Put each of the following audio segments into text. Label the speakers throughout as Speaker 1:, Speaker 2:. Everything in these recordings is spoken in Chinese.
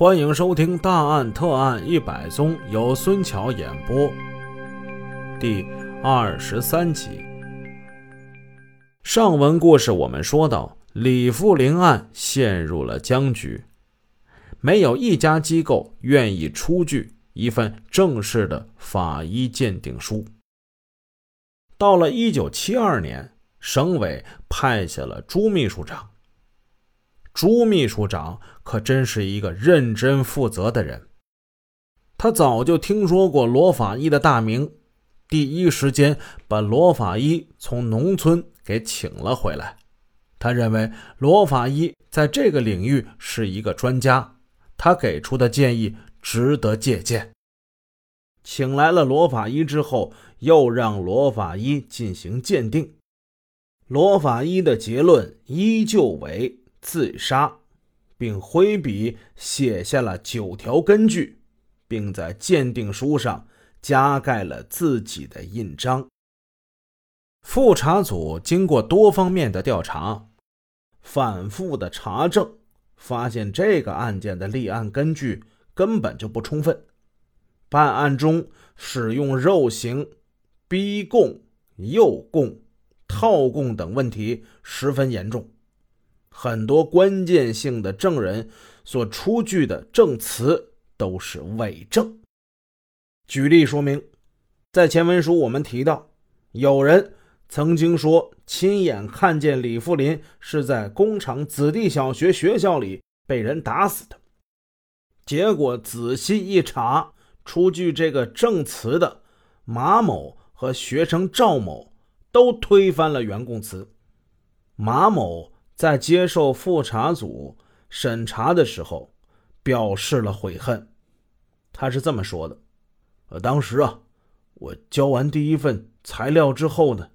Speaker 1: 欢迎收听《大案特案一百宗》，由孙桥演播。第二十三集。上文故事我们说到，李富林案陷入了僵局，没有一家机构愿意出具一份正式的法医鉴定书。到了一九七二年，省委派下了朱秘书长。朱秘书长可真是一个认真负责的人。他早就听说过罗法医的大名，第一时间把罗法医从农村给请了回来。他认为罗法医在这个领域是一个专家，他给出的建议值得借鉴。请来了罗法医之后，又让罗法医进行鉴定。罗法医的结论依旧为。自杀，并挥笔写下了九条根据，并在鉴定书上加盖了自己的印章。复查组经过多方面的调查，反复的查证，发现这个案件的立案根据根本就不充分，办案中使用肉刑、逼供、诱供、套供等问题十分严重。很多关键性的证人所出具的证词都是伪证。举例说明，在前文书我们提到，有人曾经说亲眼看见李富林是在工厂子弟小学学校里被人打死的。结果仔细一查，出具这个证词的马某和学生赵某都推翻了原供词。马某。在接受复查组审查的时候，表示了悔恨。他是这么说的：“呃，当时啊，我交完第一份材料之后呢，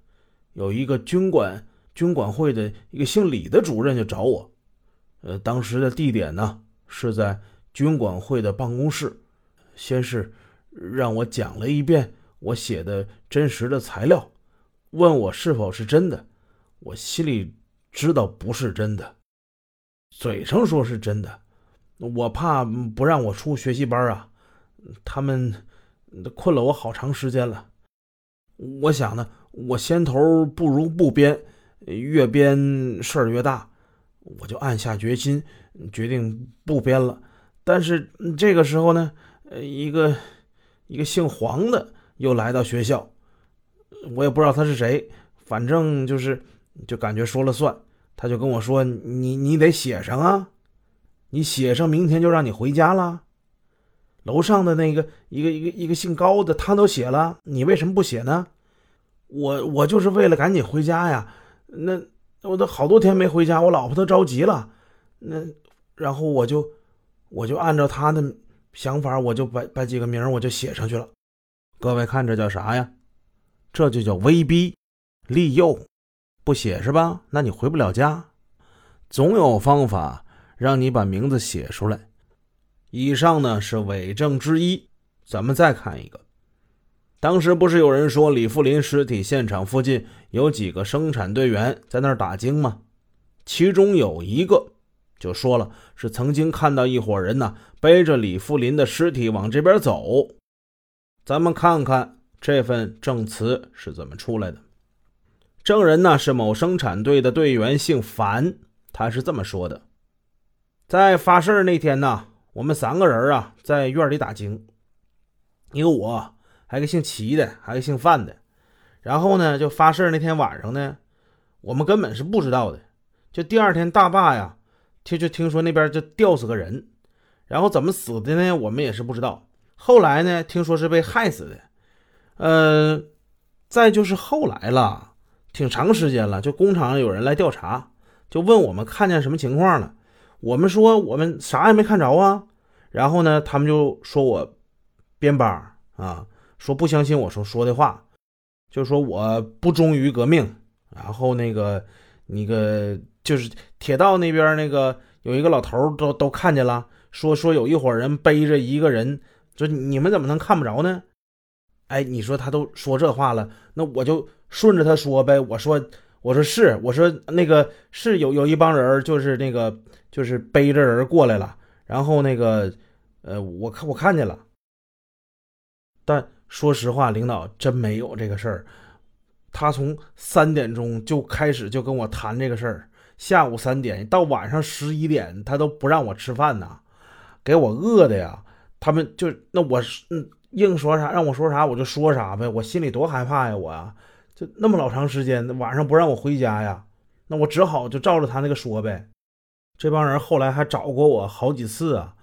Speaker 1: 有一个军管军管会的一个姓李的主任就找我。呃，当时的地点呢是在军管会的办公室，先是让我讲了一遍我写的真实的材料，问我是否是真的。我心里……”知道不是真的，嘴上说是真的，我怕不让我出学习班啊，他们困了我好长时间了。我想呢，我先头不如不编，越编事儿越大，我就暗下决心，决定不编了。但是这个时候呢，一个一个姓黄的又来到学校，我也不知道他是谁，反正就是就感觉说了算。他就跟我说：“你你得写上啊，你写上，明天就让你回家了。”楼上的那个一个一个一个姓高的，他都写了，你为什么不写呢？我我就是为了赶紧回家呀。那我都好多天没回家，我老婆都着急了。那然后我就我就按照他的想法，我就把把几个名我就写上去了。各位看这叫啥呀？这就叫威逼利诱。不写是吧？那你回不了家。总有方法让你把名字写出来。以上呢是伪证之一。咱们再看一个。当时不是有人说李富林尸体现场附近有几个生产队员在那儿打更吗？其中有一个就说了，是曾经看到一伙人呢背着李富林的尸体往这边走。咱们看看这份证词是怎么出来的。证人呢是某生产队的队员，姓樊。他是这么说的：在发事那天呢，我们三个人啊在院里打更，一个我，还个姓齐的，还个姓范的。然后呢，就发事那天晚上呢，我们根本是不知道的。就第二天大坝呀，就就听说那边就吊死个人，然后怎么死的呢？我们也是不知道。后来呢，听说是被害死的。呃，再就是后来了。挺长时间了，就工厂有人来调查，就问我们看见什么情况了。我们说我们啥也没看着啊。然后呢，他们就说我编班啊，说不相信我说说的话，就说我不忠于革命。然后那个那个就是铁道那边那个有一个老头都都看见了，说说有一伙人背着一个人，就你们怎么能看不着呢？哎，你说他都说这话了，那我就。顺着他说呗，我说，我说是，我说那个是有有一帮人，就是那个就是背着人过来了，
Speaker 2: 然后那个，呃，我看我看见了，但说实话，领导真没有这个事儿。他从三点钟就开始就跟我谈这个事儿，下午三点到晚上十一点，他都不让我吃饭呐，给我饿的呀。他们就那我嗯硬说啥让我说啥我就说啥呗，我心里多害怕呀，我呀，就那么老长时间晚上不让我回家呀，那我只好就照着他那个说呗。这帮人后来还找过我好几次啊，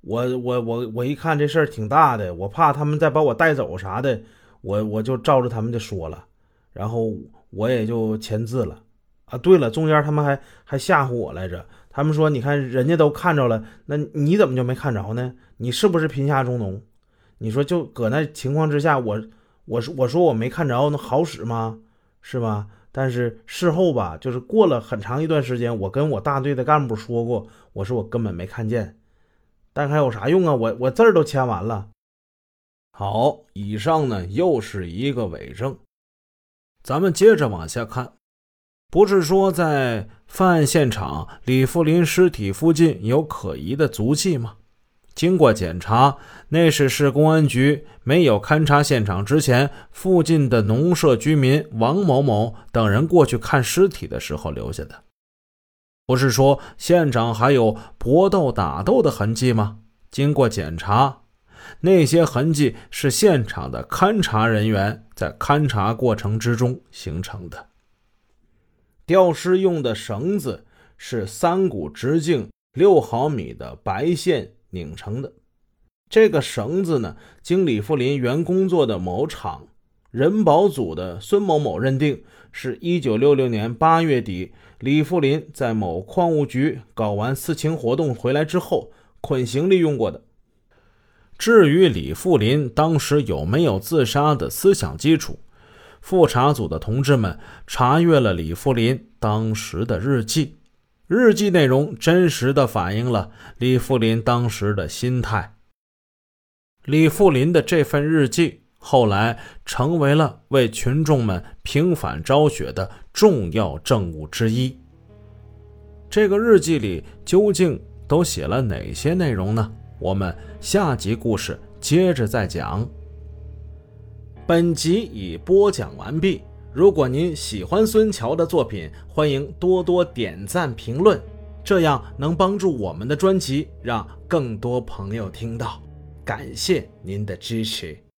Speaker 2: 我我我我一看这事儿挺大的，我怕他们再把我带走啥的，我我就照着他们的说了，然后我也就签字了。啊，对了，中间他们还还吓唬我来着，他们说你看人家都看着了，那你怎么就没看着呢？你是不是贫下中农？你说就搁那情况之下，我我说我说我没看着，那好使吗？是吧？但是事后吧，就是过了很长一段时间，我跟我大队的干部说过，我说我根本没看见，但还有啥用啊？我我字儿都签完了。
Speaker 1: 好，以上呢又是一个伪证，咱们接着往下看。不是说在犯案现场李富林尸体附近有可疑的足迹吗？经过检查，那是市公安局没有勘察现场之前，附近的农舍居民王某某等人过去看尸体的时候留下的。不是说现场还有搏斗打斗的痕迹吗？经过检查，那些痕迹是现场的勘察人员在勘察过程之中形成的。吊尸用的绳子是三股直径六毫米的白线。拧成的这个绳子呢，经李富林原工作的某厂人保组的孙某某认定，是一九六六年八月底李富林在某矿务局搞完私情活动回来之后捆行李用过的。至于李富林当时有没有自杀的思想基础，复查组的同志们查阅了李富林当时的日记。日记内容真实的反映了李富林当时的心态。李富林的这份日记后来成为了为群众们平反昭雪的重要证物之一。这个日记里究竟都写了哪些内容呢？我们下集故事接着再讲。本集已播讲完毕。如果您喜欢孙桥的作品，欢迎多多点赞评论，这样能帮助我们的专辑让更多朋友听到。感谢您的支持。